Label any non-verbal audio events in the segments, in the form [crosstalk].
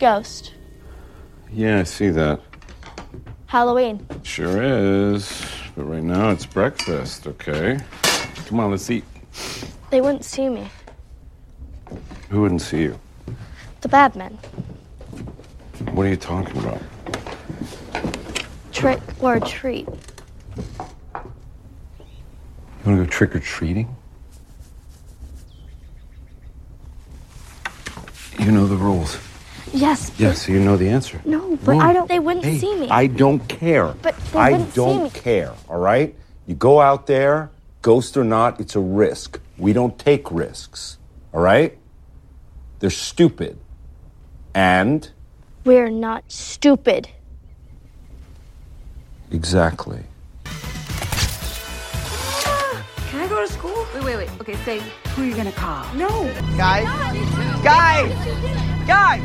Ghost. Yeah, I see that. Halloween. Sure is. But right now it's breakfast, okay? Come on, let's eat. They wouldn't see me. Who wouldn't see you? The bad men. What are you talking about? Trick or treat. You want to go trick or treating? You know the rules. Yes. but- Yes, so you know the answer. No, but Wrong. I don't. They wouldn't Hey, see me. I don't care. But they I wouldn't see don't me. care, all right? You go out there, ghost or not, it's a risk. We don't take risks, all right? They're stupid. And We're not stupid. exactly. Can I go to school? Wait, wait, wait. Okay, say who are you're gonna call. No. Guys. Guys. Guys.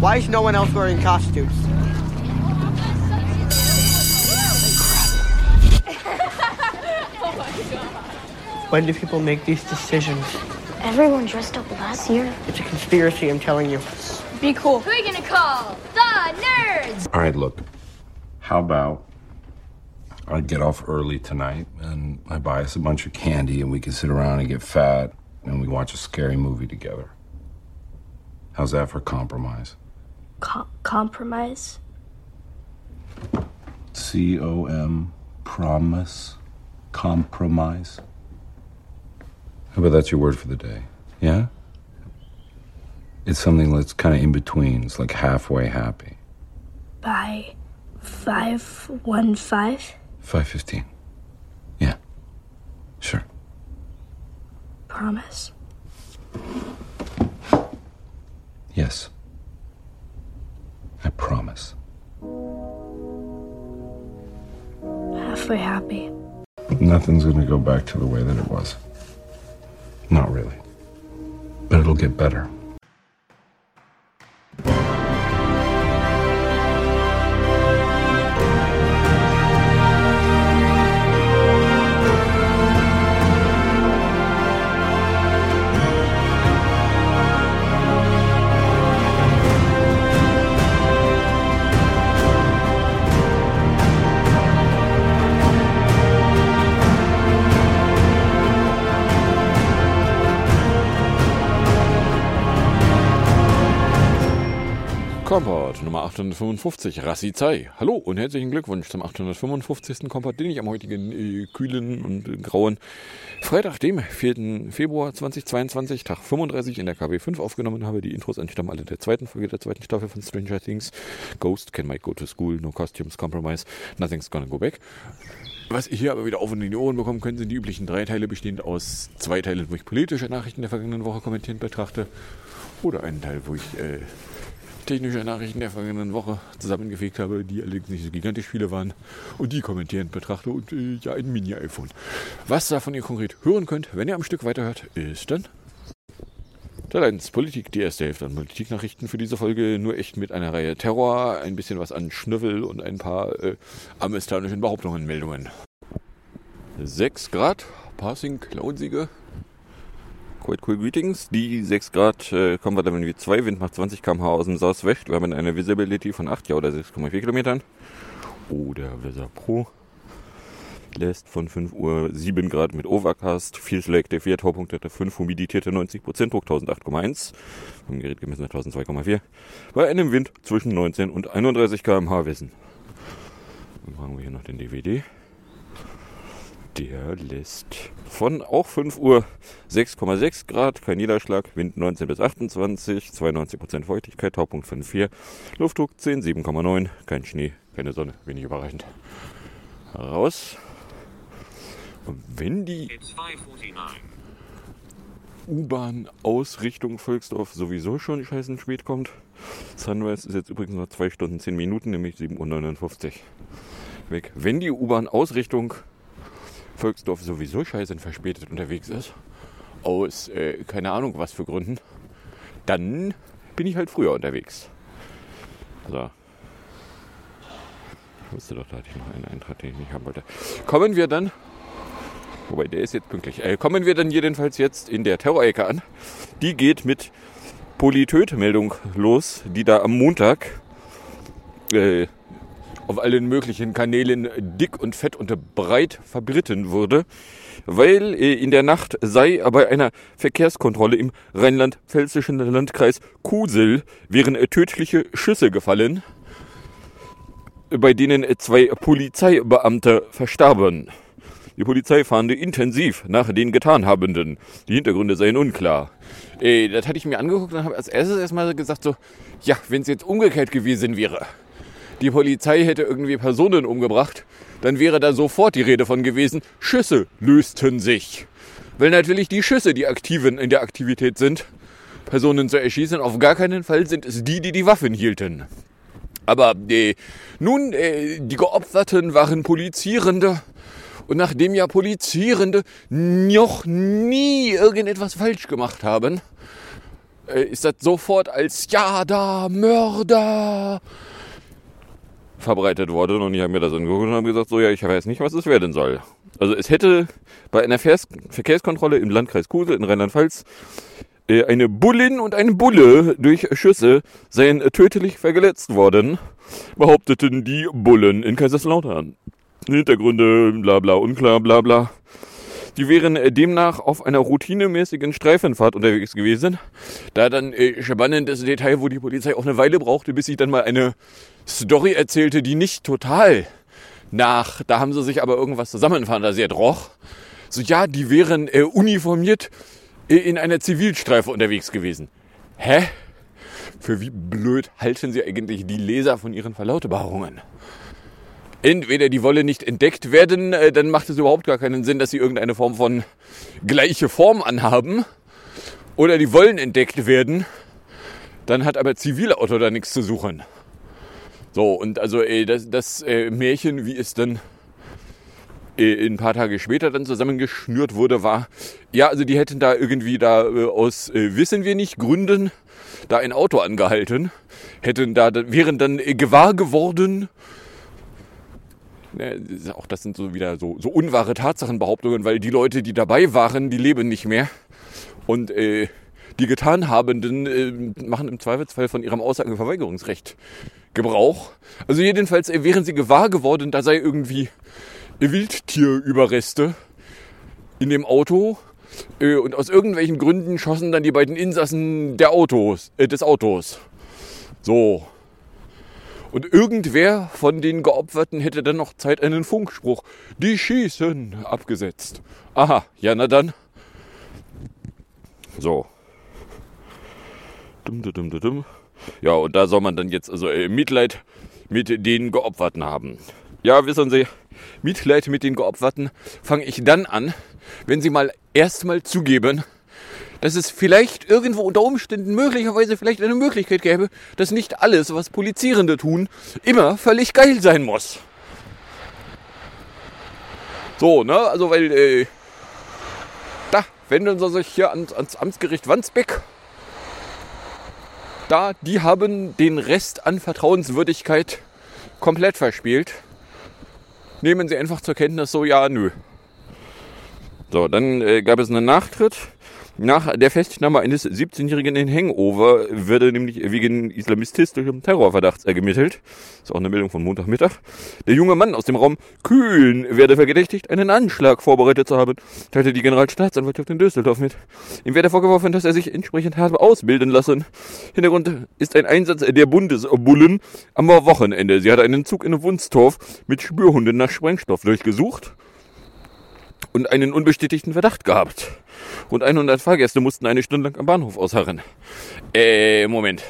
Why is no one else wearing costumes? [laughs] When do people make these decisions? Everyone dressed up last year. It's a conspiracy, I'm telling you. Be cool. Who are you gonna call? The nerds! All right, look. How about I get off early tonight and I buy us a bunch of candy and we can sit around and get fat and we watch a scary movie together. How's that for compromise? Com- compromise. C O M promise compromise. How about that's your word for the day? Yeah? It's something that's kind of in between. It's like halfway happy. By five one five. 515. Yeah. Sure. Promise. Yes. I promise. Halfway happy. Nothing's going to go back to the way that it was. Not really. But it'll get better. Kompott Nummer 855, Rassi Zai. Hallo und herzlichen Glückwunsch zum 855. Kompott, den ich am heutigen äh, kühlen und äh, grauen Freitag, dem 4. Februar 2022, Tag 35 in der KB5 aufgenommen habe. Die Intros entstammen alle der zweiten Folge der zweiten Staffel von Stranger Things. Ghost, Can Mike Go to School, No Costumes, Compromise, Nothing's Gonna Go Back. Was ihr hier aber wieder auf und in die Ohren bekommen könnt, sind die üblichen drei Teile, bestehend aus zwei Teilen, wo ich politische Nachrichten der vergangenen Woche kommentierend betrachte. Oder einen Teil, wo ich äh, technische Nachrichten der vergangenen Woche zusammengefegt habe, die allerdings nicht so gigantisch viele waren und die kommentierend betrachte und äh, ja, ein Mini-iPhone. Was davon ihr konkret hören könnt, wenn ihr am Stück weiterhört, ist dann 1, Politik, die erste Hälfte an Politiknachrichten für diese Folge, nur echt mit einer Reihe Terror, ein bisschen was an Schnüffel und ein paar äh, amerikanischen Behauptungen, Meldungen. 6 Grad, Passing, Cloudsiege. Quite cool Greetings. Die 6 Grad äh, kommen wir dann wie 2, Wind macht 20 km/h aus dem Southwest. Wir haben eine Visibility von 8 ja, oder 6,4 Kilometern. Oder Weather Pro lässt von 5 Uhr 7 Grad mit Overcast, viel schlägt 4 Taupunkte 5, humidierte 90 Prozent, Druck 1008,1, vom Gerät gemessen 1002,4, bei einem Wind zwischen 19 und 31 km/h Wissen. Dann machen wir hier noch den DVD. Der lässt von auch 5 Uhr 6,6 Grad, kein Niederschlag, Wind 19 bis 28, 92% Feuchtigkeit, Taupunkt 5,4, Luftdruck 10, 7,9, kein Schnee, keine Sonne, wenig überraschend. Raus. Und wenn die U-Bahn aus Richtung Volksdorf sowieso schon scheißen spät kommt, Sunrise ist jetzt übrigens noch 2 Stunden 10 Minuten, nämlich 7.59 Uhr weg. Wenn die U-Bahn aus Richtung Volksdorf sowieso scheißen verspätet unterwegs ist, aus äh, keine Ahnung was für Gründen, dann bin ich halt früher unterwegs. So. Ich wusste doch, da hatte ich noch einen Eintrag, den ich nicht haben wollte. Kommen wir dann Wobei, der ist jetzt pünktlich. Äh, kommen wir dann jedenfalls jetzt in der Terrorecke an. Die geht mit Politöt-Meldung los, die da am Montag äh, auf allen möglichen Kanälen dick und fett und breit verbritten wurde, weil äh, in der Nacht sei bei einer Verkehrskontrolle im rheinland-pfälzischen Landkreis Kusel wären äh, tödliche Schüsse gefallen, bei denen äh, zwei Polizeibeamte verstarben. Die Polizei fahnde intensiv nach den Getanhabenden. Die Hintergründe seien unklar. Äh, das hatte ich mir angeguckt und habe als erstes erstmal gesagt so, ja, wenn es jetzt umgekehrt gewesen wäre, die Polizei hätte irgendwie Personen umgebracht, dann wäre da sofort die Rede von gewesen, Schüsse lösten sich. Weil natürlich die Schüsse die Aktiven in der Aktivität sind, Personen zu erschießen. Auf gar keinen Fall sind es die, die die Waffen hielten. Aber äh, nun, äh, die Geopferten waren Polizierende. Und nachdem ja Polizierende noch nie irgendetwas falsch gemacht haben, äh, ist das sofort als Ja, da, Mörder verbreitet worden. Und ich habe mir das angeguckt und habe gesagt, so ja, ich weiß nicht, was es werden soll. Also es hätte bei einer Vers Verkehrskontrolle im Landkreis Kusel in Rheinland-Pfalz äh, eine Bullin und ein Bulle durch Schüsse seien tödlich verletzt worden, behaupteten die Bullen in Kaiserslautern. Hintergründe, bla bla, unklar, bla bla. Die wären demnach auf einer routinemäßigen Streifenfahrt unterwegs gewesen. Da dann äh, spannendes Detail, wo die Polizei auch eine Weile brauchte, bis sie dann mal eine Story erzählte, die nicht total nach, da haben sie sich aber irgendwas zusammenfantasiert, roch. So, ja, die wären äh, uniformiert äh, in einer Zivilstreife unterwegs gewesen. Hä? Für wie blöd halten sie eigentlich die Leser von ihren Verlautbarungen? entweder die Wolle nicht entdeckt werden, äh, dann macht es überhaupt gar keinen Sinn, dass sie irgendeine Form von gleiche Form anhaben. Oder die wollen entdeckt werden, dann hat aber Zivilauto da nichts zu suchen. So, und also äh, das, das äh, Märchen, wie es dann äh, ein paar Tage später dann zusammengeschnürt wurde, war, ja, also die hätten da irgendwie da äh, aus, äh, wissen wir nicht, Gründen da ein Auto angehalten, hätten da, wären dann äh, gewahr geworden, Ne, auch das sind so wieder so, so unwahre Tatsachenbehauptungen, weil die Leute, die dabei waren, die leben nicht mehr. Und äh, die Getanhabenden äh, machen im Zweifelsfall von ihrem Aussageverweigerungsrecht Gebrauch. Also jedenfalls äh, wären sie gewahr geworden, da sei irgendwie Wildtierüberreste in dem Auto. Äh, und aus irgendwelchen Gründen schossen dann die beiden Insassen der Autos, äh, des Autos. So. Und irgendwer von den Geopferten hätte dann noch Zeit, einen Funkspruch, die schießen, abgesetzt. Aha, ja, na dann. So. Dum, dum, dum, dum. Ja, und da soll man dann jetzt also äh, Mitleid mit den Geopferten haben. Ja, wissen Sie, Mitleid mit den Geopferten fange ich dann an, wenn Sie mal erstmal zugeben, dass es vielleicht irgendwo unter Umständen möglicherweise vielleicht eine Möglichkeit gäbe, dass nicht alles, was Polizierende tun, immer völlig geil sein muss. So, ne? Also, weil, äh, da wenden sie sich hier ans, ans Amtsgericht Wandsbeck. Da, die haben den Rest an Vertrauenswürdigkeit komplett verspielt. Nehmen sie einfach zur Kenntnis, so, ja, nö. So, dann äh, gab es einen Nachtritt nach der Festnahme eines 17-Jährigen in Hangover würde nämlich wegen islamistischem Terrorverdachts ermittelt. Ist auch eine Meldung von Montagmittag. Der junge Mann aus dem Raum Kühlen werde verdächtigt, einen Anschlag vorbereitet zu haben, teilte die Generalstaatsanwaltschaft in Düsseldorf mit. Ihm werde vorgeworfen, dass er sich entsprechend habe ausbilden lassen. Hintergrund ist ein Einsatz der Bundesbullen am Wochenende. Sie hatte einen Zug in Wunstorf mit Spürhunden nach Sprengstoff durchgesucht und einen unbestätigten Verdacht gehabt. Rund 100 Fahrgäste mussten eine Stunde lang am Bahnhof ausharren. Äh, Moment.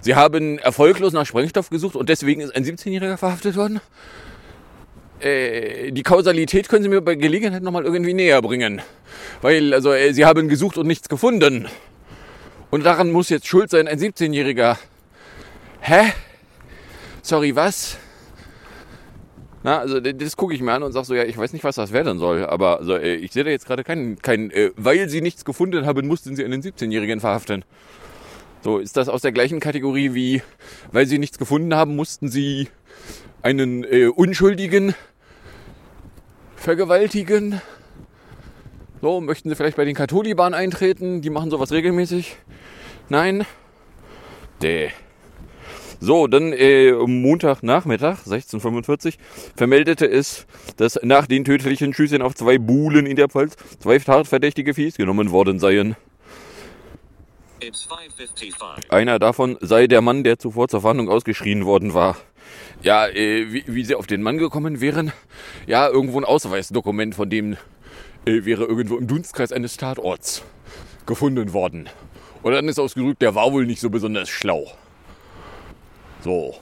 Sie haben erfolglos nach Sprengstoff gesucht und deswegen ist ein 17-Jähriger verhaftet worden? Äh, die Kausalität können Sie mir bei Gelegenheit nochmal irgendwie näher bringen. Weil, also, äh, Sie haben gesucht und nichts gefunden. Und daran muss jetzt schuld sein ein 17-Jähriger. Hä? Sorry, was? Na, also das gucke ich mir an und sage so, ja, ich weiß nicht, was das werden soll, aber also, ich sehe da jetzt gerade keinen, kein, äh, weil sie nichts gefunden haben, mussten sie einen 17-Jährigen verhaften. So, ist das aus der gleichen Kategorie wie, weil sie nichts gefunden haben, mussten sie einen äh, Unschuldigen vergewaltigen? So, möchten Sie vielleicht bei den Katholiban eintreten? Die machen sowas regelmäßig. Nein? Däh. So, dann äh, Montagnachmittag, 1645, vermeldete es, dass nach den tödlichen Schüssen auf zwei Buhlen in der Pfalz zwei Tatverdächtige Viehs genommen worden seien. Einer davon sei der Mann, der zuvor zur Fahndung ausgeschrien worden war. Ja, äh, wie, wie sie auf den Mann gekommen wären? Ja, irgendwo ein Ausweisdokument von dem äh, wäre irgendwo im Dunstkreis eines Tatorts gefunden worden. Und dann ist ausgedrückt, der war wohl nicht so besonders schlau. So.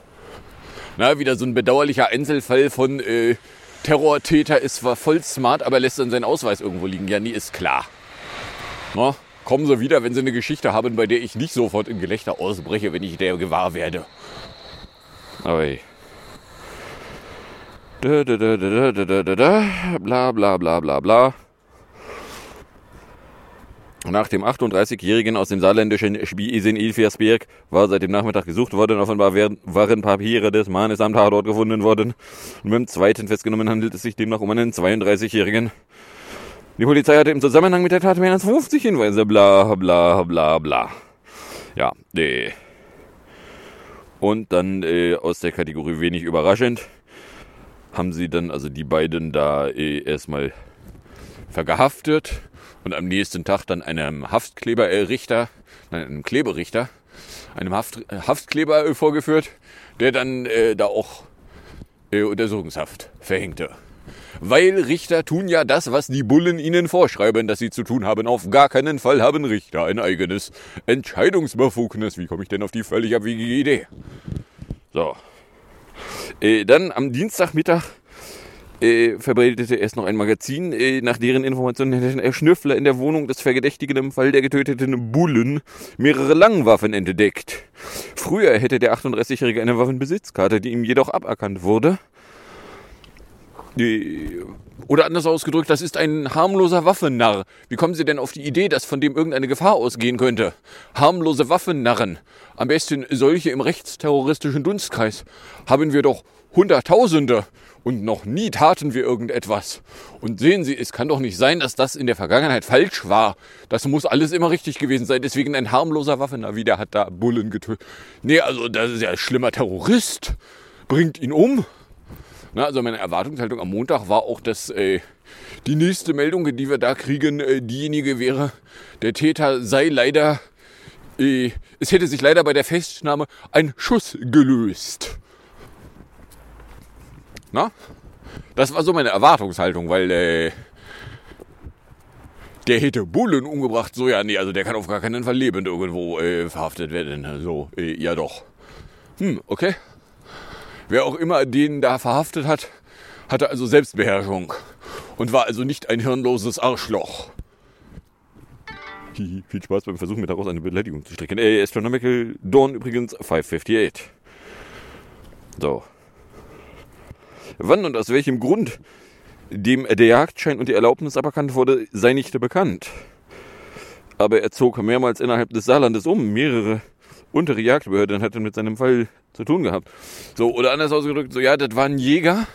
Na, wieder so ein bedauerlicher Einzelfall von äh, Terrortäter ist zwar voll smart, aber lässt dann seinen Ausweis irgendwo liegen. Ja, nie ist klar. Na, kommen Sie wieder, wenn Sie eine Geschichte haben, bei der ich nicht sofort in Gelächter ausbreche, wenn ich der gewahr werde. Oi. Da, da, da, da, da, da, da, da, bla bla bla bla bla. Nach dem 38-Jährigen aus dem saarländischen Spies in Ilfersberg war seit dem Nachmittag gesucht worden. Offenbar waren Papiere des Mannes am Tatort gefunden worden. Und beim zweiten festgenommen handelt es sich demnach um einen 32-Jährigen. Die Polizei hatte im Zusammenhang mit der Tat mehr als 50 Hinweise. Bla bla bla bla. Ja, nee. Und dann äh, aus der Kategorie wenig überraschend haben sie dann also die beiden da äh, erstmal vergehaftet und am nächsten Tag dann einem Haftkleberrichter, nein, einem Kleberichter, einem Haft, äh, Haftkleber äh, vorgeführt, der dann äh, da auch äh, Untersuchungshaft verhängte. Weil Richter tun ja das, was die Bullen ihnen vorschreiben, dass sie zu tun haben. Auf gar keinen Fall haben Richter ein eigenes Entscheidungsbefugnis. Wie komme ich denn auf die völlig abwegige Idee? So. Äh, dann am Dienstagmittag äh, verbreitete erst noch ein Magazin, äh, nach deren Informationen hätte ein Schnüffler in der Wohnung des Verdächtigen im Fall der getöteten Bullen mehrere Langwaffen entdeckt. Früher hätte der 38-Jährige eine Waffenbesitzkarte, die ihm jedoch aberkannt wurde. Oder anders ausgedrückt, das ist ein harmloser Waffennarr. Wie kommen Sie denn auf die Idee, dass von dem irgendeine Gefahr ausgehen könnte? Harmlose Waffennarren, am besten solche im rechtsterroristischen Dunstkreis, haben wir doch Hunderttausende und noch nie taten wir irgendetwas. Und sehen Sie, es kann doch nicht sein, dass das in der Vergangenheit falsch war. Das muss alles immer richtig gewesen sein. Deswegen ein harmloser Waffennarr, wie der hat da Bullen getötet. Nee, also das ist ja ein schlimmer Terrorist. Bringt ihn um. Na, also meine Erwartungshaltung am Montag war auch, dass äh, die nächste Meldung, die wir da kriegen, äh, diejenige wäre, der Täter sei leider, äh, es hätte sich leider bei der Festnahme ein Schuss gelöst. Na? Das war so meine Erwartungshaltung, weil äh, der hätte Bullen umgebracht. So, ja, nee, also der kann auf gar keinen Fall lebend irgendwo äh, verhaftet werden. So, äh, ja doch. Hm, okay. Wer auch immer den da verhaftet hat, hatte also Selbstbeherrschung und war also nicht ein hirnloses Arschloch. Viel Spaß beim Versuch, mir daraus eine Beleidigung zu stricken. Ey, Astronomical Dawn übrigens 558. So. Wann und aus welchem Grund dem der Jagdschein und die Erlaubnis aberkannt wurde, sei nicht bekannt. Aber er zog mehrmals innerhalb des Saarlandes um. Mehrere untere Jagdbehörden hatten mit seinem Fall zu tun gehabt. So, oder anders ausgedrückt, so ja, das war ein Jäger,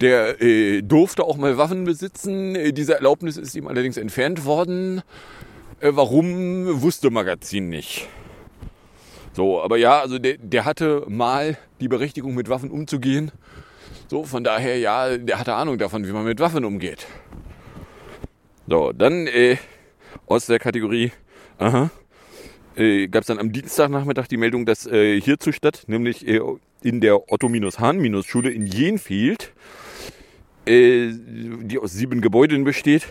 der äh, durfte auch mal Waffen besitzen. Äh, diese Erlaubnis ist ihm allerdings entfernt worden. Äh, warum, wusste Magazin nicht. So, aber ja, also der, der hatte mal die Berechtigung, mit Waffen umzugehen. So, von daher, ja, der hatte Ahnung davon, wie man mit Waffen umgeht. So, dann äh, aus der Kategorie, aha, äh, gab es dann am Dienstagnachmittag die Meldung, dass äh, hierzu statt, nämlich äh, in der Otto-Hahn-Schule in Jenfield, äh, die aus sieben Gebäuden besteht,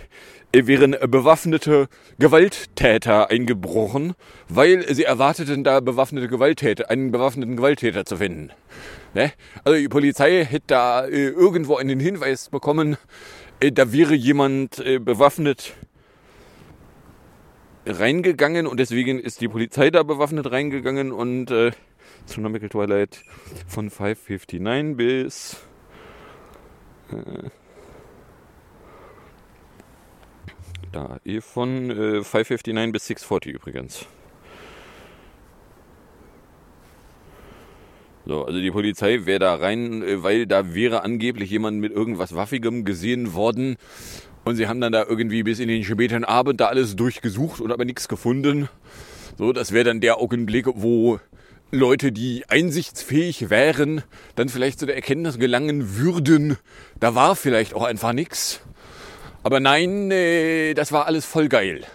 wären bewaffnete Gewalttäter eingebrochen, weil sie erwarteten, da bewaffnete Gewalttäter, einen bewaffneten Gewalttäter zu finden. Ne? Also die Polizei hätte da äh, irgendwo einen Hinweis bekommen, äh, da wäre jemand äh, bewaffnet reingegangen und deswegen ist die Polizei da bewaffnet reingegangen und äh, Tsunamical Twilight von 559 bis äh, da von äh, 559 bis 640 übrigens. So, also die Polizei wäre da rein, äh, weil da wäre angeblich jemand mit irgendwas Waffigem gesehen worden Und sie haben dann da irgendwie bis in den späten Abend da alles durchgesucht und aber nichts gefunden. So, das wäre dann der Augenblick, wo Leute, die einsichtsfähig wären, dann vielleicht zu der Erkenntnis gelangen würden, da war vielleicht auch einfach nichts. Aber nein, äh, das war alles voll geil.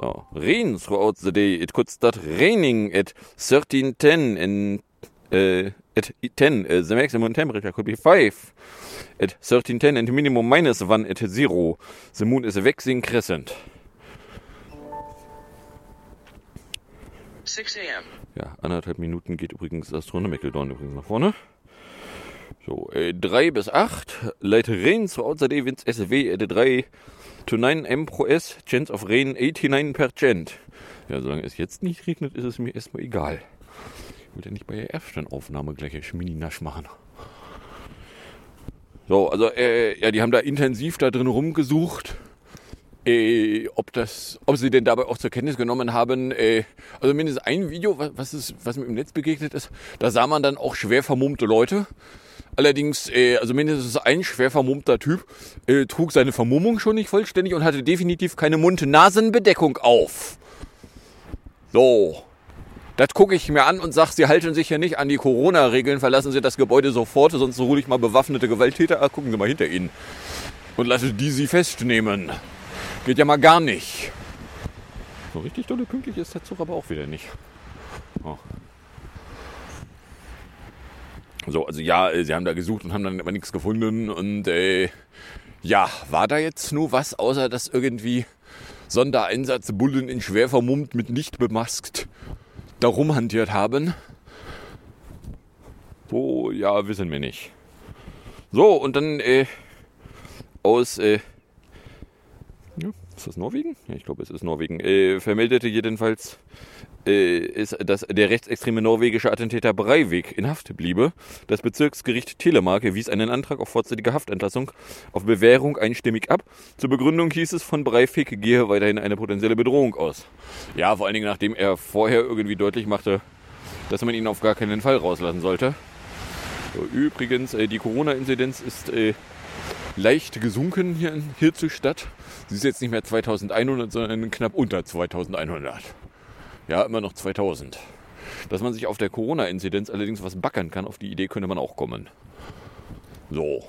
So, rain throughout the day. It could start raining at 1310 and uh, at 10. Uh, the maximum temperature could be 5 at 1310 and minimum minus 1 at 0. The moon is a waxing crescent. 6 a.m. Ja, anderthalb Minuten geht übrigens Astronomical Dawn übrigens nach vorne. So, äh, 3 bis 8. Light rain the day winds SW at 3 to 9 M pro S. Chance of rain 89%. Ja, solange es jetzt nicht regnet, ist es mir erstmal egal. Ich will ja nicht bei der ersten Aufnahme gleich ein Schmini-Nasch machen. So, also, äh, ja, die haben da intensiv da drin rumgesucht. Äh, ob das, ob sie denn dabei auch zur Kenntnis genommen haben, äh, also mindestens ein Video, was, ist, was mir im Netz begegnet ist, da sah man dann auch schwer vermummte Leute. Allerdings, äh, also mindestens ein schwer vermummter Typ äh, trug seine Vermummung schon nicht vollständig und hatte definitiv keine Mund-Nasen-Bedeckung auf. So. Das gucke ich mir an und sage, Sie halten sich ja nicht an die Corona-Regeln, verlassen Sie das Gebäude sofort, sonst hole ich mal bewaffnete Gewalttäter. Ah, gucken Sie mal hinter Ihnen. Und lassen die Sie festnehmen. Geht ja mal gar nicht. So richtig dolle pünktlich ist der Zug aber auch wieder nicht. Oh. So, also ja, äh, sie haben da gesucht und haben dann aber nichts gefunden. Und äh, ja, war da jetzt nur was, außer dass irgendwie Sondereinsatzbullen in schwer vermummt mit nicht bemaskt da rumhantiert haben? Oh, ja, wissen wir nicht. So, und dann äh, aus äh, ist das Norwegen? Ja, ich glaube, es ist Norwegen. Äh, vermeldete jedenfalls, äh, ist, dass der rechtsextreme norwegische Attentäter Breivik in Haft bliebe. Das Bezirksgericht Telemark wies einen Antrag auf vorzeitige Haftentlassung auf Bewährung einstimmig ab. Zur Begründung hieß es, von Breivik gehe weiterhin eine potenzielle Bedrohung aus. Ja, vor allen Dingen, nachdem er vorher irgendwie deutlich machte, dass man ihn auf gar keinen Fall rauslassen sollte. So, übrigens, äh, die Corona-Inzidenz ist äh, leicht gesunken hier, hier zur Stadt. Sie ist jetzt nicht mehr 2100, sondern knapp unter 2100. Ja, immer noch 2000. Dass man sich auf der Corona-Inzidenz allerdings was backern kann, auf die Idee könnte man auch kommen. So.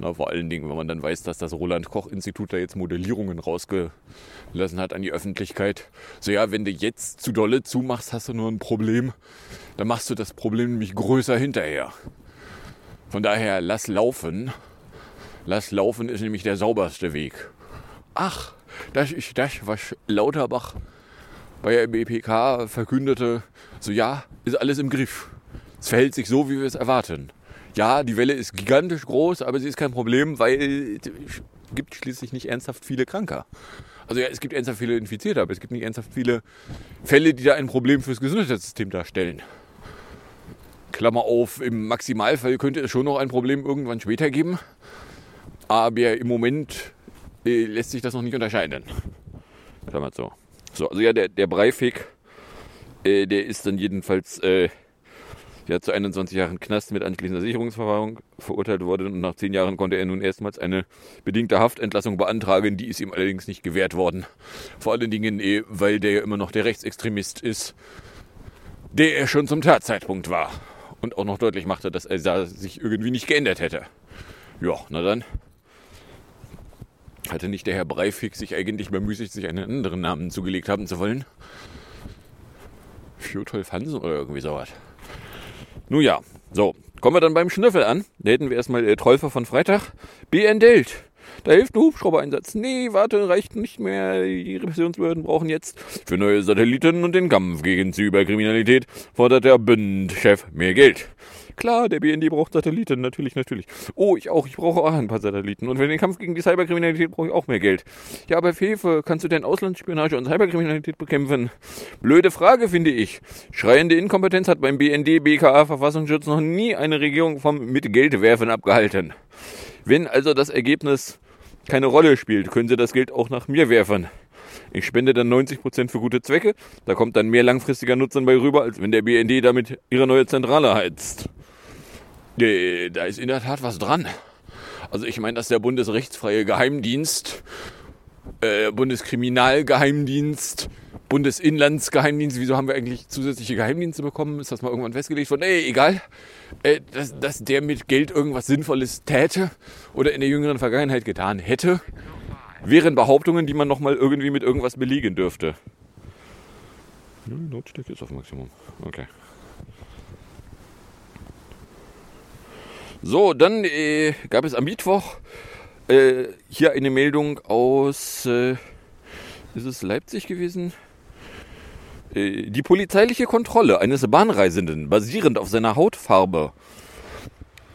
Na, vor allen Dingen, wenn man dann weiß, dass das Roland-Koch-Institut da jetzt Modellierungen rausgelassen hat an die Öffentlichkeit. So, ja, wenn du jetzt zu dolle zumachst, hast du nur ein Problem. Dann machst du das Problem nämlich größer hinterher. Von daher, lass laufen. Lass laufen ist nämlich der sauberste Weg. Ach, das ist das, was Lauterbach bei der BPK verkündete. So, ja, ist alles im Griff. Es verhält sich so, wie wir es erwarten. Ja, die Welle ist gigantisch groß, aber sie ist kein Problem, weil es gibt schließlich nicht ernsthaft viele Kranker. Also ja, es gibt ernsthaft viele Infizierte, aber es gibt nicht ernsthaft viele Fälle, die da ein Problem fürs Gesundheitssystem darstellen. Klammer auf, im Maximalfall könnte es schon noch ein Problem irgendwann später geben. Aber im Moment äh, lässt sich das noch nicht unterscheiden. Klammer so. So, also ja, der, der Breivik, äh, der ist dann jedenfalls äh, ja, zu 21 Jahren Knast mit anschließender Sicherungsverwahrung verurteilt worden und nach 10 Jahren konnte er nun erstmals eine bedingte Haftentlassung beantragen. Die ist ihm allerdings nicht gewährt worden. Vor allen Dingen, eh, weil der ja immer noch der Rechtsextremist ist, der er schon zum Tatzeitpunkt war. Und auch noch deutlich machte, dass er sich irgendwie nicht geändert hätte. Ja, na dann. Hatte nicht der Herr Breivik sich eigentlich bemüßigt, sich einen anderen Namen zugelegt haben zu wollen? Fjotolf Hansen oder irgendwie sowas. Nun ja, so. Kommen wir dann beim Schnüffel an. Da hätten wir erstmal äh, Trolfer von Freitag. BN Delt. Da hilft ein Hubschrauber-Einsatz. Nee, warte, reicht nicht mehr. Die Repressionsbehörden brauchen jetzt für neue Satelliten und den Kampf gegen Cyberkriminalität fordert der Bündchef mehr Geld. Klar, der BND braucht Satelliten, natürlich, natürlich. Oh, ich auch, ich brauche auch ein paar Satelliten. Und für den Kampf gegen die Cyberkriminalität brauche ich auch mehr Geld. Ja, aber Fefe, kannst du denn Auslandsspionage und Cyberkriminalität bekämpfen? Blöde Frage, finde ich. Schreiende Inkompetenz hat beim BND, BKA, Verfassungsschutz noch nie eine Regierung vom mit Geld werfen abgehalten. Wenn also das Ergebnis keine Rolle spielt, können sie das Geld auch nach mir werfen. Ich spende dann 90% für gute Zwecke. Da kommt dann mehr langfristiger Nutzen bei rüber, als wenn der BND damit ihre neue Zentrale heizt. Äh, Da ist in der Tat was dran. Also ich meine, dass der Bundesrechtsfreie Geheimdienst, äh, Bundeskriminalgeheimdienst, Bundesinlandsgeheimdienst, wieso haben wir eigentlich zusätzliche Geheimdienste bekommen? Ist das mal irgendwann festgelegt worden? Nee, egal. Äh, dass, dass der mit Geld irgendwas Sinnvolles täte oder in der jüngeren Vergangenheit getan hätte, wären Behauptungen, die man nochmal irgendwie mit irgendwas belegen dürfte. Lautstärke ist auf Maximum. Okay. So, dann äh, gab es am Mittwoch äh, hier eine Meldung aus, äh, ist es Leipzig gewesen? Äh, die polizeiliche Kontrolle eines Bahnreisenden basierend auf seiner Hautfarbe,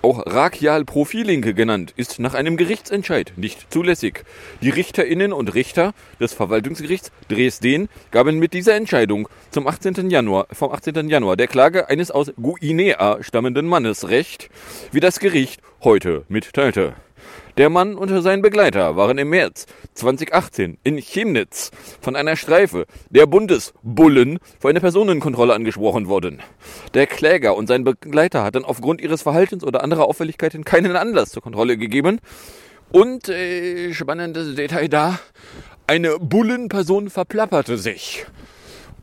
auch Rakial Profiling genannt, ist nach einem Gerichtsentscheid nicht zulässig. Die Richterinnen und Richter des Verwaltungsgerichts Dresden gaben mit dieser Entscheidung zum 18. Januar, vom 18. Januar der Klage eines aus Guinea stammenden Mannes Recht, wie das Gericht heute mitteilte. Der Mann und sein Begleiter waren im März 2018 in Chemnitz von einer Streife der Bundesbullen für eine Personenkontrolle angesprochen worden. Der Kläger und sein Begleiter hatten aufgrund ihres Verhaltens oder anderer Auffälligkeiten keinen Anlass zur Kontrolle gegeben. Und äh, spannendes Detail da, eine Bullenperson verplapperte sich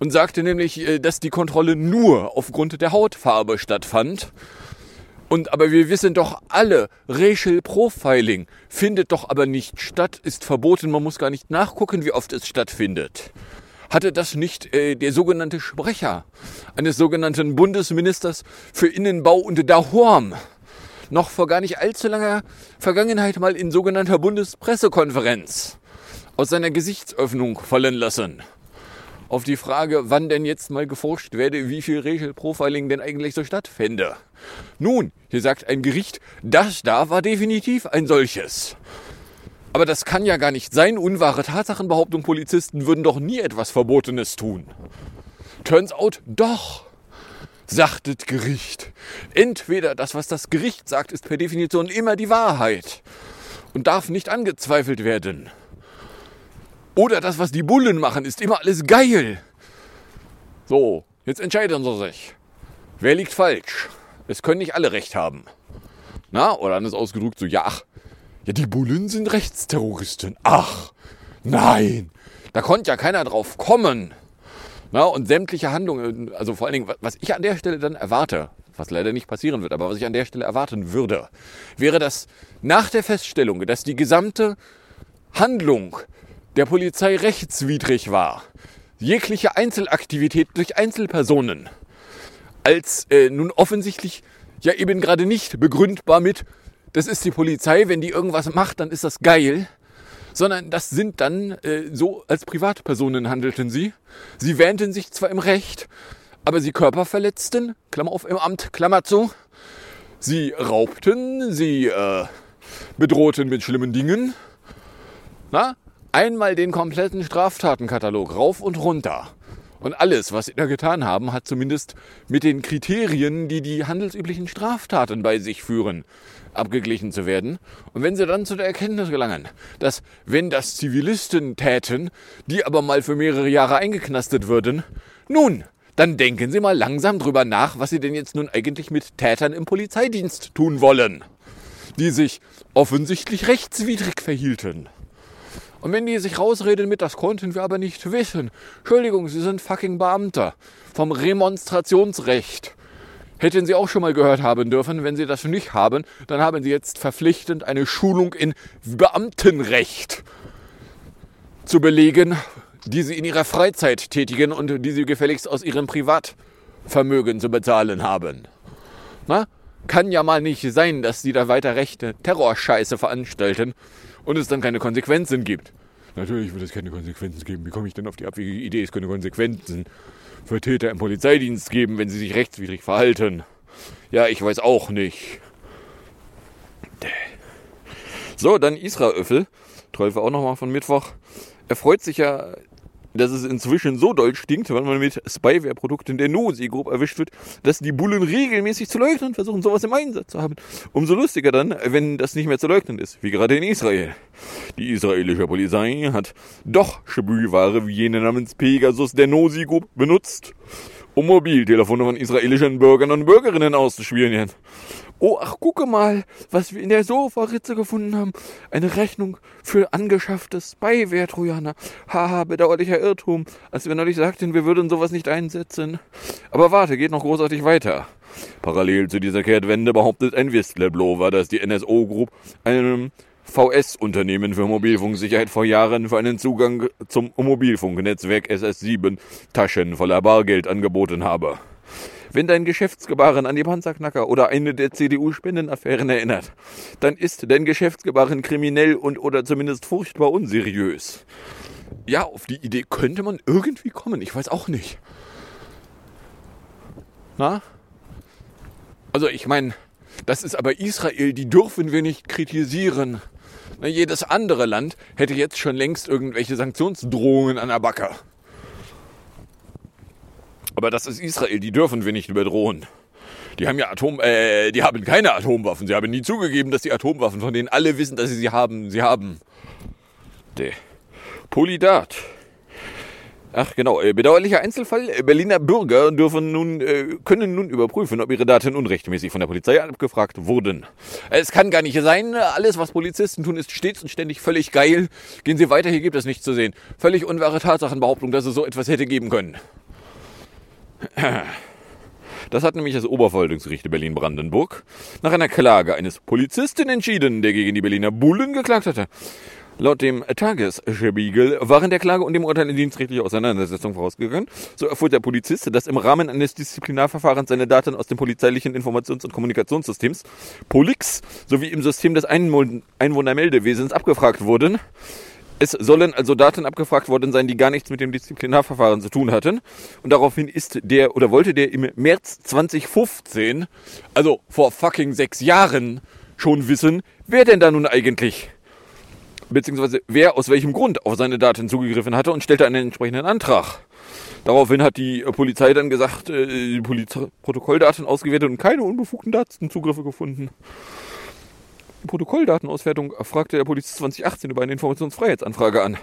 und sagte nämlich, äh, dass die Kontrolle nur aufgrund der Hautfarbe stattfand. Und aber wir wissen doch alle, Racial Profiling findet doch aber nicht statt, ist verboten, man muss gar nicht nachgucken, wie oft es stattfindet. Hatte das nicht äh, der sogenannte Sprecher eines sogenannten Bundesministers für Innenbau und Dahorm noch vor gar nicht allzu langer Vergangenheit mal in sogenannter Bundespressekonferenz aus seiner Gesichtsöffnung fallen lassen? Auf die Frage, wann denn jetzt mal geforscht werde, wie viel Racial Profiling denn eigentlich so stattfände. Nun, hier sagt ein Gericht, das da war definitiv ein solches. Aber das kann ja gar nicht sein. Unwahre Tatsachenbehauptung, Polizisten würden doch nie etwas Verbotenes tun. Turns out doch, sagtet Gericht. Entweder das, was das Gericht sagt, ist per Definition immer die Wahrheit und darf nicht angezweifelt werden. Oder das, was die Bullen machen, ist immer alles geil. So, jetzt entscheiden sie sich. Wer liegt falsch? Es können nicht alle recht haben. Na, oder anders ausgedrückt so, ja, ach, ja, die Bullen sind Rechtsterroristen. Ach, nein, da konnte ja keiner drauf kommen. Na, und sämtliche Handlungen, also vor allen Dingen, was ich an der Stelle dann erwarte, was leider nicht passieren wird, aber was ich an der Stelle erwarten würde, wäre, dass nach der Feststellung, dass die gesamte Handlung der Polizei rechtswidrig war, jegliche Einzelaktivität durch Einzelpersonen als äh, nun offensichtlich ja eben gerade nicht begründbar mit, das ist die Polizei, wenn die irgendwas macht, dann ist das geil, sondern das sind dann äh, so als Privatpersonen handelten sie. Sie wähnten sich zwar im Recht, aber sie körperverletzten, Klammer auf im Amt, Klammer zu. Sie raubten, sie äh, bedrohten mit schlimmen Dingen. Na, einmal den kompletten Straftatenkatalog rauf und runter. Und alles, was sie da getan haben, hat zumindest mit den Kriterien, die die handelsüblichen Straftaten bei sich führen, abgeglichen zu werden. Und wenn sie dann zu der Erkenntnis gelangen, dass wenn das Zivilisten täten, die aber mal für mehrere Jahre eingeknastet würden, nun, dann denken Sie mal langsam drüber nach, was Sie denn jetzt nun eigentlich mit Tätern im Polizeidienst tun wollen, die sich offensichtlich rechtswidrig verhielten. Und wenn die sich rausreden mit, das konnten wir aber nicht wissen. Entschuldigung, Sie sind fucking Beamter vom Remonstrationsrecht. Hätten Sie auch schon mal gehört haben dürfen. Wenn Sie das nicht haben, dann haben Sie jetzt verpflichtend eine Schulung in Beamtenrecht zu belegen, die Sie in Ihrer Freizeit tätigen und die Sie gefälligst aus Ihrem Privatvermögen zu bezahlen haben. Na? Kann ja mal nicht sein, dass Sie da weiter rechte Terrorscheiße veranstalten und es dann keine Konsequenzen gibt. Natürlich wird es keine Konsequenzen geben. Wie komme ich denn auf die abwegige Idee, es könnte Konsequenzen für Täter im Polizeidienst geben, wenn sie sich rechtswidrig verhalten? Ja, ich weiß auch nicht. So, dann Israel, 12 auch nochmal von Mittwoch. Er freut sich ja dass es inzwischen so doll stinkt, wenn man mit Spyware-Produkten der Nosi grob erwischt wird, dass die Bullen regelmäßig zu leugnen versuchen, sowas im Einsatz zu haben. Umso lustiger dann, wenn das nicht mehr zu leugnen ist, wie gerade in Israel. Die israelische Polizei hat doch Spülware wie jene namens Pegasus der Nosi Group benutzt um Mobiltelefone von israelischen Bürgern und Bürgerinnen auszuspionieren. Oh, ach, gucke mal, was wir in der Sofaritze gefunden haben. Eine Rechnung für angeschafftes Spyware-Trojaner. Haha, bedauerlicher Irrtum. Als wir neulich sagten, wir würden sowas nicht einsetzen. Aber warte, geht noch großartig weiter. Parallel zu dieser Kehrtwende behauptet ein Whistleblower, dass die NSO Group einem VS-Unternehmen für Mobilfunksicherheit vor Jahren für einen Zugang zum Mobilfunknetzwerk SS7 Taschen voller Bargeld angeboten habe. Wenn dein Geschäftsgebaren an die Panzerknacker oder eine der CDU-Spendenaffären erinnert, dann ist dein Geschäftsgebaren kriminell und oder zumindest furchtbar unseriös. Ja, auf die Idee könnte man irgendwie kommen. Ich weiß auch nicht. Na? Also ich meine, das ist aber Israel, die dürfen wir nicht kritisieren. Na, jedes andere Land hätte jetzt schon längst irgendwelche Sanktionsdrohungen an der Backe. Aber das ist Israel, die dürfen wir nicht bedrohen. Die haben ja Atom, äh, die haben keine Atomwaffen. Sie haben nie zugegeben, dass die Atomwaffen, von denen alle wissen, dass sie sie haben, sie haben. De. Polydat. Ach genau, äh, bedauerlicher Einzelfall. Berliner Bürger dürfen nun, äh, können nun überprüfen, ob ihre Daten unrechtmäßig von der Polizei abgefragt wurden. Es kann gar nicht sein. Alles, was Polizisten tun, ist stets und ständig völlig geil. Gehen Sie weiter, hier gibt es nichts zu sehen. Völlig unwahre Tatsachenbehauptung, dass es so etwas hätte geben können. [clears throat] Das hat nämlich das Oberverwaltungsgericht Berlin-Brandenburg nach einer Klage eines Polizisten entschieden, der gegen die Berliner Bullen geklagt hatte. Laut dem Tagesspiegel waren der Klage und dem Urteil in dienstrechtliche Auseinandersetzung vorausgegangen. So erfuhr der Polizist, dass im Rahmen eines Disziplinarverfahrens seine Daten aus dem polizeilichen Informations- und Kommunikationssystems Polix sowie im System des Einwohnermeldewesens abgefragt wurden. Es sollen also Daten abgefragt worden sein, die gar nichts mit dem Disziplinarverfahren zu tun hatten. Und daraufhin ist der oder wollte der im März 2015, also vor fucking sechs Jahren, schon wissen, wer denn da nun eigentlich beziehungsweise wer aus welchem Grund auf seine Daten zugegriffen hatte und stellte einen entsprechenden Antrag. Daraufhin hat die Polizei dann gesagt, äh, die Poliz Protokolldaten ausgewertet und keine unbefugten Datenzugriffe gefunden. Protokolldatenauswertung fragte der Polizist 2018 über eine Informationsfreiheitsanfrage an.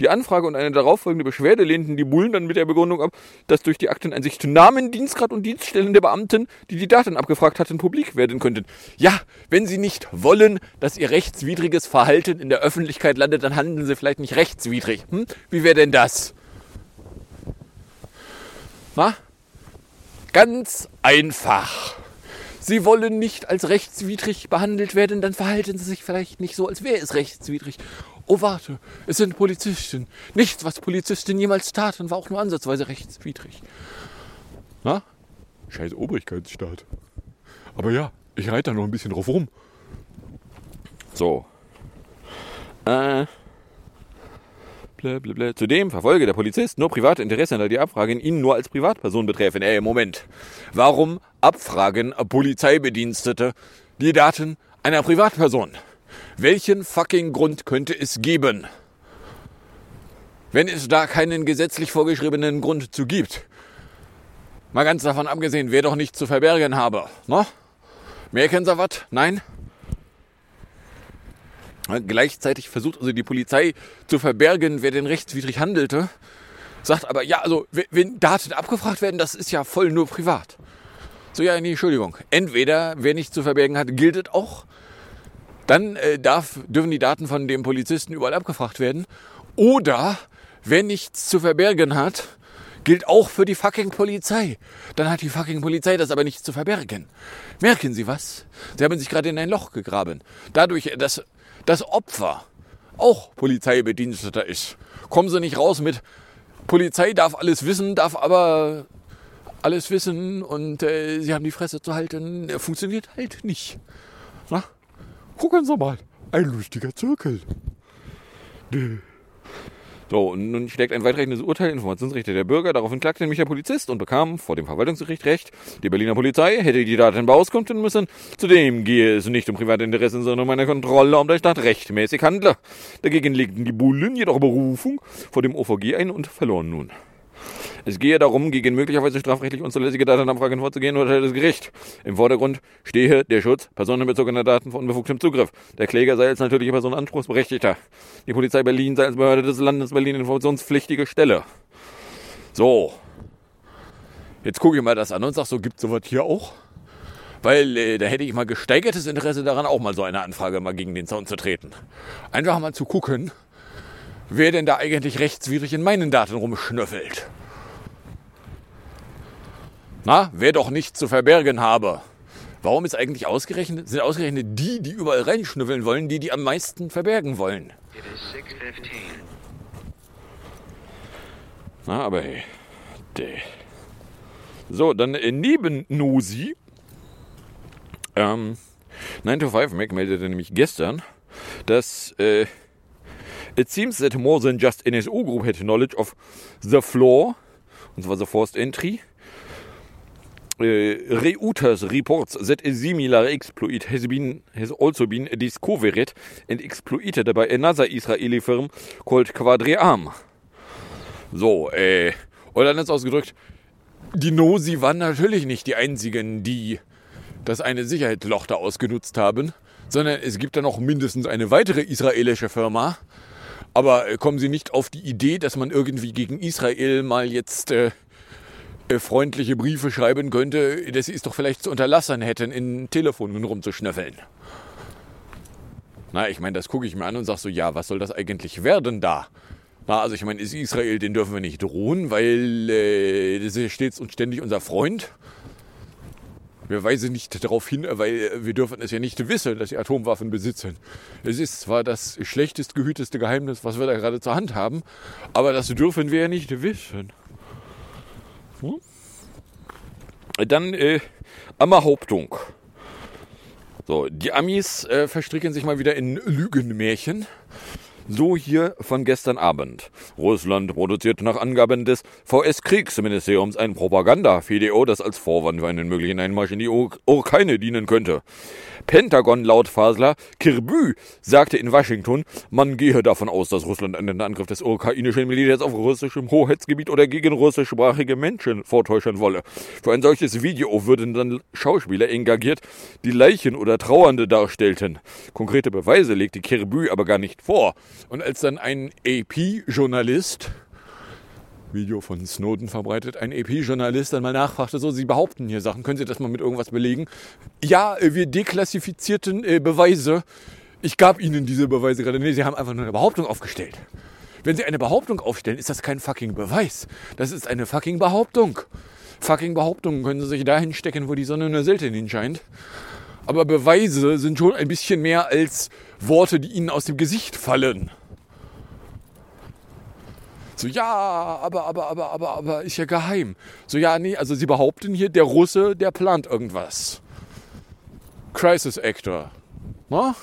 Die Anfrage und eine darauffolgende Beschwerde lehnten die Bullen dann mit der Begründung ab, dass durch die Akteneinsicht Namen, Dienstgrad und Dienststellen der Beamten, die die Daten abgefragt hatten, publik werden könnten. Ja, wenn sie nicht wollen, dass ihr rechtswidriges Verhalten in der Öffentlichkeit landet, dann handeln sie vielleicht nicht rechtswidrig. Hm? Wie wäre denn das? Na? Ganz einfach. Sie wollen nicht als rechtswidrig behandelt werden, dann verhalten Sie sich vielleicht nicht so, als wäre es rechtswidrig. Oh, warte, es sind Polizisten. Nichts, was Polizisten jemals taten, war auch nur ansatzweise rechtswidrig. Na? Scheiß Obrigkeitsstaat. Aber ja, ich reite da noch ein bisschen drauf rum. So. Äh. Blablabla. Zudem verfolge der Polizist nur private Interessen, da die Abfragen ihn nur als Privatperson betreffen. Ey, Moment. Warum abfragen Polizeibedienstete die Daten einer Privatperson? Welchen fucking Grund könnte es geben? Wenn es da keinen gesetzlich vorgeschriebenen Grund zu gibt. Mal ganz davon abgesehen, wer doch nichts zu verbergen habe. Ne? Merken Sie was? Nein? Gleichzeitig versucht also die Polizei zu verbergen, wer denn rechtswidrig handelte. Sagt aber, ja, also, wenn Daten abgefragt werden, das ist ja voll nur privat. So, ja, nee, Entschuldigung. Entweder, wer nichts zu verbergen hat, gilt es auch. Dann äh, darf, dürfen die Daten von dem Polizisten überall abgefragt werden. Oder, wer nichts zu verbergen hat, gilt auch für die fucking Polizei. Dann hat die fucking Polizei das aber nicht zu verbergen. Merken Sie was? Sie haben sich gerade in ein Loch gegraben. Dadurch, dass das Opfer auch Polizeibediensteter ist. Kommen Sie nicht raus mit Polizei darf alles wissen, darf aber alles wissen und äh, Sie haben die Fresse zu halten. Funktioniert halt nicht. Na? Gucken Sie mal. Ein lustiger Zirkel. Dö. So, und nun schlägt ein weitreichendes Urteil Informationsrechte der Bürger. Daraufhin klagte nämlich der Polizist und bekam vor dem Verwaltungsgericht Recht. Die Berliner Polizei hätte die Daten beauskunften müssen. Zudem gehe es nicht um private Interessen, sondern um eine Kontrolle, um der Staat rechtmäßig handle. Dagegen legten die Bullen jedoch Berufung vor dem OVG ein und verloren nun. Es gehe darum, gegen möglicherweise strafrechtlich unzulässige Datenabfragen vorzugehen, urteilt das Gericht. Im Vordergrund stehe der Schutz personenbezogener Daten vor unbefugtem Zugriff. Der Kläger sei als natürliche Person anspruchsberechtigter. Die Polizei Berlin sei als Behörde des Landes Berlin informationspflichtige Stelle. So. Jetzt gucke ich mal das an und sag so, gibt sowas hier auch? Weil äh, da hätte ich mal gesteigertes Interesse daran, auch mal so eine Anfrage mal gegen den Zaun zu treten. Einfach mal zu gucken, wer denn da eigentlich rechtswidrig in meinen Daten rumschnüffelt. Na, wer doch nichts zu verbergen habe. Warum ist eigentlich ausgerechnet, sind ausgerechnet die, die überall reinschnüffeln wollen, die, die am meisten verbergen wollen? Na, aber hey. Däh. So, dann äh, neben Nosi. Ähm, 9 to 5 Mac meldete nämlich gestern, dass äh, it seems that more than just NSO Group had knowledge of the floor, und zwar the forced entry. Uh, Reuters reports that a similar exploit has been has also been discovered and exploited by another Israeli firm called Quadriam. So, äh, oder anders ausgedrückt, die Nosi waren natürlich nicht die einzigen, die das eine Sicherheitsloch da ausgenutzt haben, sondern es gibt da noch mindestens eine weitere israelische Firma. Aber äh, kommen Sie nicht auf die Idee, dass man irgendwie gegen Israel mal jetzt äh, äh, freundliche Briefe schreiben könnte, dass sie es doch vielleicht zu unterlassen hätten, in Telefonen rumzuschnüffeln. Na, ich meine, das gucke ich mir an und sage so, ja, was soll das eigentlich werden da? Na, also ich meine, ist Israel, den dürfen wir nicht drohen, weil äh, das ist stets und ständig unser Freund. Wir weisen nicht darauf hin, weil wir dürfen es ja nicht wissen, dass sie Atomwaffen besitzen. Es ist zwar das schlechtest gehüteste Geheimnis, was wir da gerade zur Hand haben, aber das dürfen wir ja nicht wissen. Hm? Dann äh, Behauptung. So, die Amis äh, verstricken sich mal wieder in Lügenmärchen. So hier von gestern Abend. Russland produziert nach Angaben des VS-Kriegsministeriums ein Propaganda-Video, das als Vorwand für einen möglichen Einmarsch in die Ukraine dienen könnte. Pentagon laut Fasler Kirbü sagte in Washington, man gehe davon aus, dass Russland einen Angriff des ukrainischen Militärs auf russischem Hoheitsgebiet oder gegen russischsprachige Menschen vortäuschen wolle. Für ein solches Video würden dann Schauspieler engagiert, die Leichen oder Trauernde darstellten. Konkrete Beweise legte Kirbü aber gar nicht vor. Und als dann ein AP-Journalist Video von Snowden verbreitet, ein EP-Journalist dann mal nachfragte, so, Sie behaupten hier Sachen, können Sie das mal mit irgendwas belegen? Ja, äh, wir deklassifizierten äh, Beweise. Ich gab Ihnen diese Beweise gerade. Nee, Sie haben einfach nur eine Behauptung aufgestellt. Wenn Sie eine Behauptung aufstellen, ist das kein fucking Beweis. Das ist eine fucking Behauptung. Fucking Behauptungen können Sie sich dahin stecken, wo die Sonne nur selten hinscheint. Aber Beweise sind schon ein bisschen mehr als Worte, die Ihnen aus dem Gesicht fallen. So, ja, aber, aber, aber, aber, aber, ist ja geheim. So, ja, nee, also sie behaupten hier, der Russe, der plant irgendwas. Crisis Actor. Na?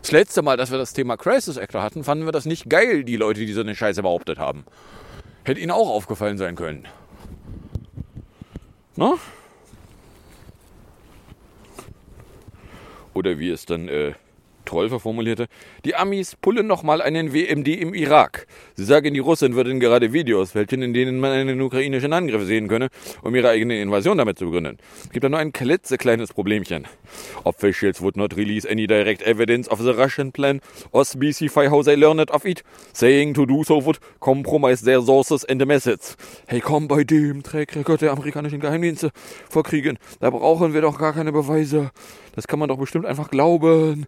Das letzte Mal, dass wir das Thema Crisis Actor hatten, fanden wir das nicht geil, die Leute, die so eine Scheiße behauptet haben. Hätte ihnen auch aufgefallen sein können. Na? Oder wie es dann äh, Troll formulierte, die Amis pullen nochmal einen WMD im Irak. Sie sagen, die Russen würden gerade Videos fälschen, in denen man einen ukrainischen Angriff sehen könne, um ihre eigene Invasion damit zu begründen. Es gibt da nur ein klitzekleines Problemchen. Officials would not release any direct evidence of the Russian plan or specify how they learned of it. Saying to do so would compromise their sources and the methods. Hey komm, bei dem Track der amerikanischen Geheimdienste vor Kriegen, da brauchen wir doch gar keine Beweise. Das kann man doch bestimmt einfach glauben.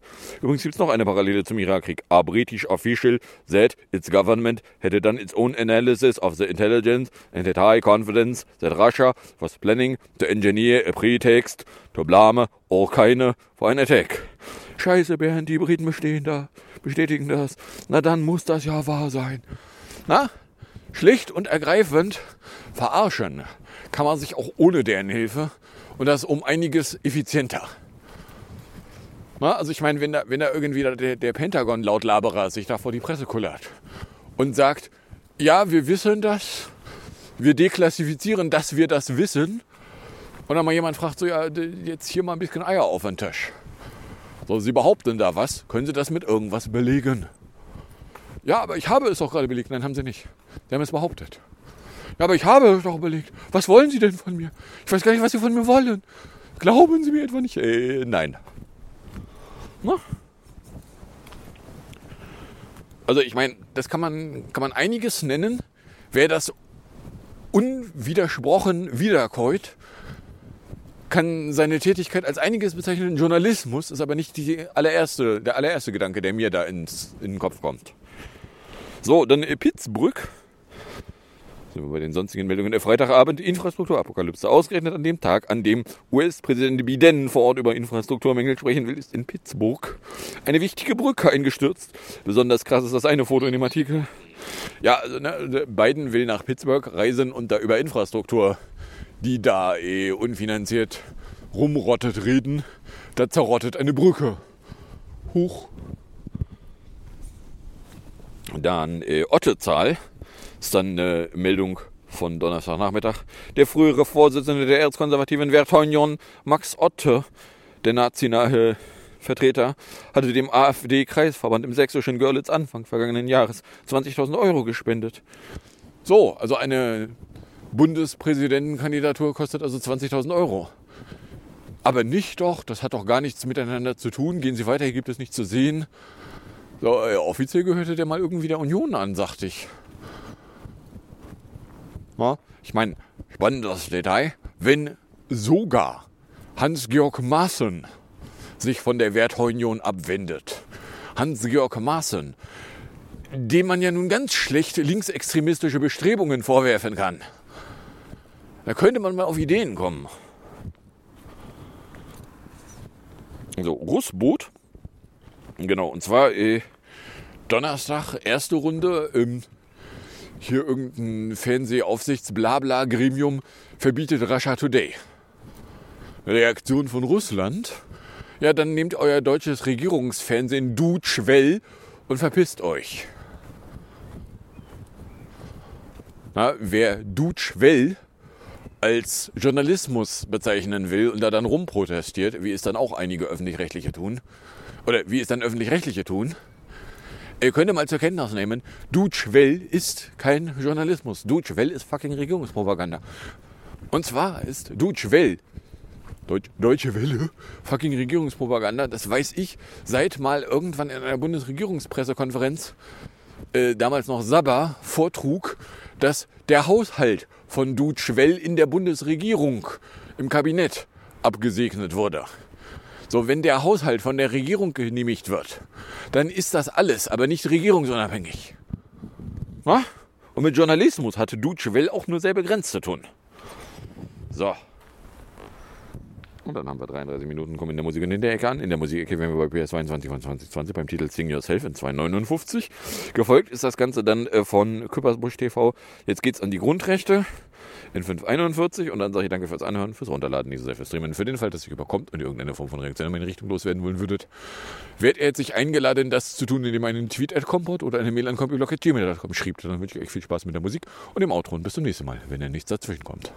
Übrigens gibt es noch eine Parallele zum Irakkrieg. A British official said its government had done its own analysis of the intelligence and had high confidence that Russia was planning to engineer a pretext to blame or keine for an attack. Scheiße, Bernd, die Briten bestehen da, bestätigen das. Na dann muss das ja wahr sein. Na? Schlicht und ergreifend verarschen kann man sich auch ohne deren Hilfe und das um einiges effizienter. Na, also ich meine, wenn da, wenn da irgendwie der, der Pentagon-Lautlaberer sich da vor die Presse kullert und sagt, ja, wir wissen das, wir deklassifizieren, dass wir das wissen, und dann mal jemand fragt so, ja, jetzt hier mal ein bisschen Eier auf den Tisch. So, Sie behaupten da was, können Sie das mit irgendwas belegen? Ja, aber ich habe es doch gerade belegt. Nein, haben Sie nicht. Sie haben es behauptet. Ja, aber ich habe es doch belegt. Was wollen Sie denn von mir? Ich weiß gar nicht, was Sie von mir wollen. Glauben Sie mir etwa nicht? Äh, nein. Na? Also ich meine, das kann man, kann man einiges nennen. Wer das un, widersprochen, wiederkäut, kann seine Tätigkeit als einiges bezeichnen. Journalismus ist aber nicht die allererste, der allererste Gedanke, der mir da ins, in den Kopf kommt. So, dann Pittsburgh. Sind wir bei den sonstigen Meldungen. Der Freitagabend Infrastrukturapokalypse. Ausgerechnet an dem Tag, an dem US-Präsident Biden vor Ort über Infrastrukturmängel sprechen will, ist in Pittsburgh eine wichtige Brücke eingestürzt. Besonders krass ist das eine Foto in dem Artikel. Ja, also, ne, Biden will nach Pittsburgh reisen und da über Infrastruktur, die da eh unfinanziert rumrottet, reden. Da zerrottet eine Brücke. Huch. Dann äh, Ottezahl ist dann eine Meldung von Donnerstagnachmittag. Der frühere Vorsitzende der erzkonservativen Werteunion, Max Otte, der nazinahe Vertreter, hatte dem AfD-Kreisverband im sächsischen Görlitz Anfang vergangenen Jahres 20.000 Euro gespendet. So, also eine Bundespräsidentenkandidatur kostet also 20.000 Euro. Aber nicht doch, das hat doch gar nichts miteinander zu tun. Gehen Sie weiter, hier gibt es nichts zu sehen. So, äh, offiziell gehörte der mal irgendwie der Union an, sagte ich. Ich meine, spannendes Detail, wenn sogar Hans-Georg Maaßen sich von der Wertunion abwendet. Hans-Georg Maaßen, dem man ja nun ganz schlecht linksextremistische Bestrebungen vorwerfen kann. Da könnte man mal auf Ideen kommen. So, Russboot. Genau, und zwar äh, Donnerstag, erste Runde. Ähm, hier irgendein Fernsehaufsichts-Blabla-Gremium verbietet Russia Today. Reaktion von Russland. Ja, dann nehmt euer deutsches Regierungsfernsehen Dutschwell und verpisst euch. Na, wer Dutschwell als Journalismus bezeichnen will und da dann rumprotestiert, wie es dann auch einige öffentlich-rechtliche tun, oder wie es dann öffentlich-rechtliche tun, ihr könnt mal zur Kenntnis nehmen, Dutschwell ist kein Journalismus. Dutschwell ist fucking Regierungspropaganda. Und zwar ist Dutschwell, Deutsch, Deutsche Welle, fucking Regierungspropaganda, das weiß ich, seit mal irgendwann in einer Bundesregierungspressekonferenz, äh, damals noch Sabba, vortrug, dass der Haushalt von Dutschwell in der Bundesregierung im Kabinett abgesegnet wurde. So, wenn der Haushalt von der Regierung genehmigt wird, dann ist das alles, aber nicht regierungsunabhängig. Na? Und mit Journalismus hatte Dutschwell auch nur sehr begrenzt zu tun. So. Und dann haben wir 33 Minuten, kommen in der Musik und in der Ecke an. In der Musikecke wären wir bei PS 22 von 2020 beim Titel Sing Yourself in 259. Gefolgt ist das Ganze dann äh, von Küppersbusch TV. Jetzt geht's an die Grundrechte in 541 und dann sage ich danke fürs Anhören, fürs Runterladen, nicht so sehr fürs Streamen. Für den Fall, dass ihr überkommt und irgendeine Form von Reaktion in meine Richtung loswerden wollen würdet, werdet ihr jetzt sich eingeladen, das zu tun, indem ihr einen Tweet at Comport oder eine Mail an compyblog.gmail.com schreibt. Dann wünsche ich euch viel Spaß mit der Musik und dem Outro und bis zum nächsten Mal, wenn ihr nichts dazwischen kommt.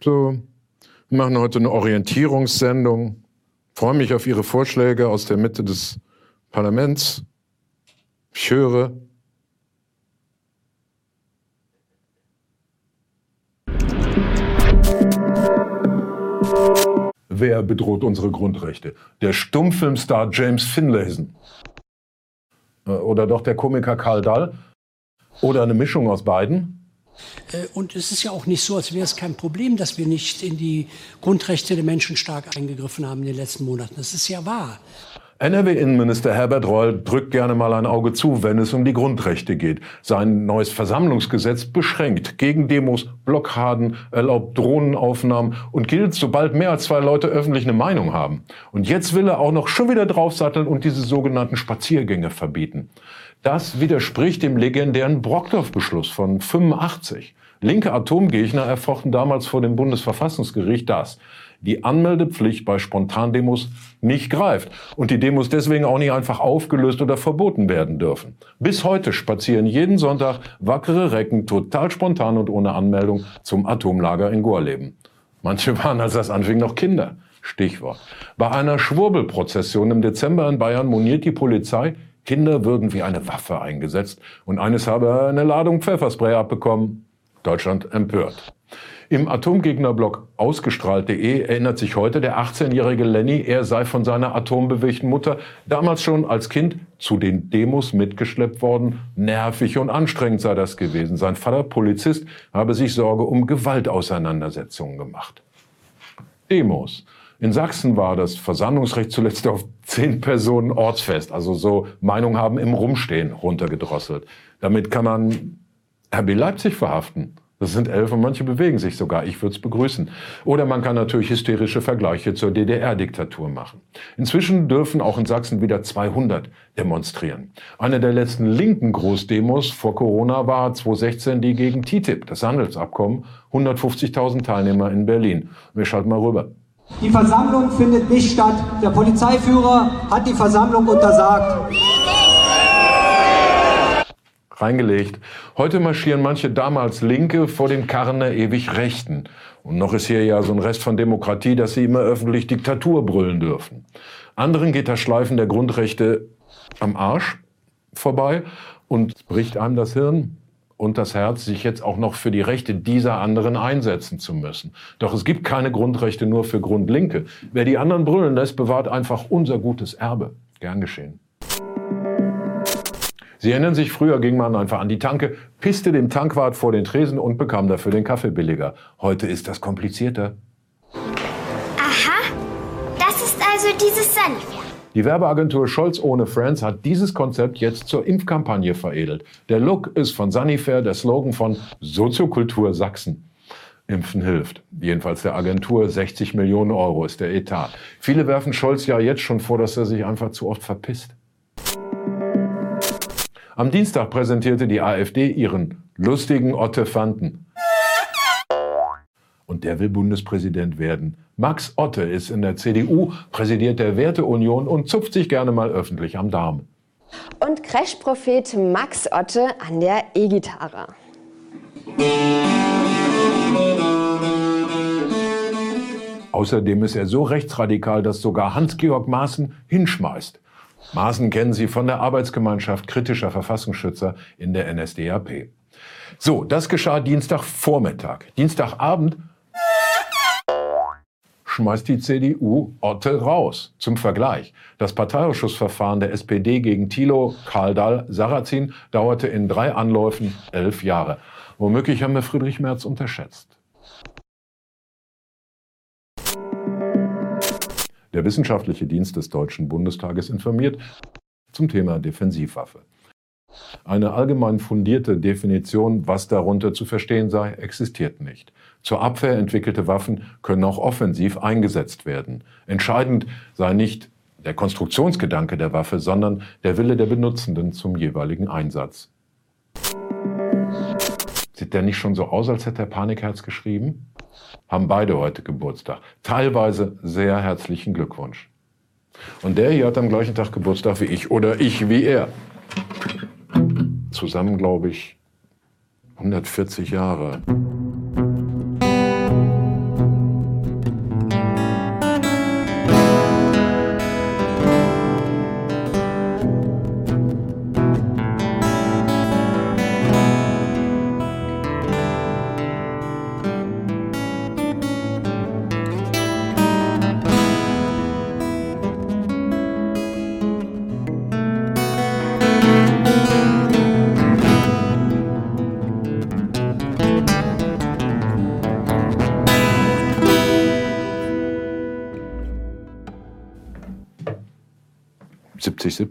So, wir machen heute eine Orientierungssendung. Freue mich auf Ihre Vorschläge aus der Mitte des Parlaments. Ich höre. Wer bedroht unsere Grundrechte? Der Stummfilmstar James Finlayson. Äh, Oder doch der Komiker Karl Dahl? Oder eine Mischung aus beiden? Äh, Und es ist ja auch nicht so, als wäre es kein Problem, dass wir nicht in die Grundrechte der Menschen stark eingegriffen haben in den letzten Monaten. Das ist ja wahr. NRW-Innenminister Herbert Reul drückt gerne mal ein Auge zu, wenn es um die Grundrechte geht. Sein neues Versammlungsgesetz beschränkt gegen Demos, Blockaden, erlaubt Drohnenaufnahmen und gilt, sobald mehr als zwei Leute öffentlich eine Meinung haben. Und jetzt will er auch noch schon wieder draufsatteln und diese sogenannten Spaziergänge verbieten. Das widerspricht dem legendären Brockdorf-Beschluss von 85. Linke Atomgegner erfochten damals vor dem Bundesverfassungsgericht, dass die Anmeldepflicht bei Spontandemos nicht greift und die Demos deswegen auch nicht einfach aufgelöst oder verboten werden dürfen. Bis heute spazieren jeden Sonntag wackere Recken total spontan und ohne Anmeldung zum Atomlager in Gorleben. Manche waren, als das anfing, noch Kinder. Stichwort. Bei einer Schwurbelprozession im Dezember in Bayern moniert die Polizei, Kinder würden wie eine Waffe eingesetzt und eines habe eine Ladung Pfefferspray abbekommen. Deutschland empört. Im Atomgegnerblock ausgestrahlt.de erinnert sich heute der 18-jährige Lenny, er sei von seiner atombewegten Mutter damals schon als Kind zu den Demos mitgeschleppt worden. Nervig und anstrengend sei das gewesen. Sein Vater, Polizist, habe sich Sorge um Gewaltauseinandersetzungen gemacht. Demos. In Sachsen war das Versammlungsrecht zuletzt auf zehn Personen ortsfest, also so Meinung haben im Rumstehen runtergedrosselt. Damit kann man RB Leipzig verhaften. Das sind elf und manche bewegen sich sogar. Ich würde es begrüßen. Oder man kann natürlich hysterische Vergleiche zur DDR-Diktatur machen. Inzwischen dürfen auch in Sachsen wieder 200 demonstrieren. Eine der letzten linken Großdemos vor Corona war 2016 die gegen TTIP, das Handelsabkommen. 150.000 Teilnehmer in Berlin. Wir schalten mal rüber. Die Versammlung findet nicht statt. Der Polizeiführer hat die Versammlung untersagt. reingelegt. Heute marschieren manche damals Linke vor dem Karren der ewig Rechten. Und noch ist hier ja so ein Rest von Demokratie, dass sie immer öffentlich Diktatur brüllen dürfen. Anderen geht das Schleifen der Grundrechte am Arsch vorbei und bricht einem das Hirn und das Herz, sich jetzt auch noch für die Rechte dieser anderen einsetzen zu müssen. Doch es gibt keine Grundrechte nur für Grundlinke. Wer die anderen brüllen lässt, bewahrt einfach unser gutes Erbe. Gern geschehen. Sie erinnern sich, früher ging man einfach an die Tanke, pisste dem Tankwart vor den Tresen und bekam dafür den Kaffee billiger. Heute ist das komplizierter. Aha, das ist also dieses Sanifair. Die Werbeagentur Scholz ohne Friends hat dieses Konzept jetzt zur Impfkampagne veredelt. Der Look ist von Sanifair, der Slogan von Soziokultur Sachsen. Impfen hilft. Jedenfalls der Agentur 60 Millionen Euro ist der Etat. Viele werfen Scholz ja jetzt schon vor, dass er sich einfach zu oft verpisst. Am Dienstag präsentierte die AfD ihren lustigen Ottefanten. Und der will Bundespräsident werden. Max Otte ist in der CDU, präsidiert der Werteunion und zupft sich gerne mal öffentlich am Darm. Und Crash-Prophet Max Otte an der E-Gitarre. Außerdem ist er so rechtsradikal, dass sogar Hans-Georg Maaßen hinschmeißt. Maaßen kennen Sie von der Arbeitsgemeinschaft kritischer Verfassungsschützer in der NSDAP. So, das geschah Dienstagvormittag. Dienstagabend schmeißt die CDU Otte raus. Zum Vergleich. Das Parteiausschussverfahren der SPD gegen Thilo, Karl Sarrazin dauerte in drei Anläufen elf Jahre. Womöglich haben wir Friedrich Merz unterschätzt. Der Wissenschaftliche Dienst des Deutschen Bundestages informiert zum Thema Defensivwaffe. Eine allgemein fundierte Definition, was darunter zu verstehen sei, existiert nicht. Zur Abwehr entwickelte Waffen können auch offensiv eingesetzt werden. Entscheidend sei nicht der Konstruktionsgedanke der Waffe, sondern der Wille der Benutzenden zum jeweiligen Einsatz. Sieht der nicht schon so aus, als hätte er Panikherz geschrieben? Haben beide heute Geburtstag. Teilweise sehr herzlichen Glückwunsch. Und der hier hat am gleichen Tag Geburtstag wie ich oder ich wie er. Zusammen, glaube ich, 140 Jahre.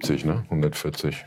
70, 70, ne? 140.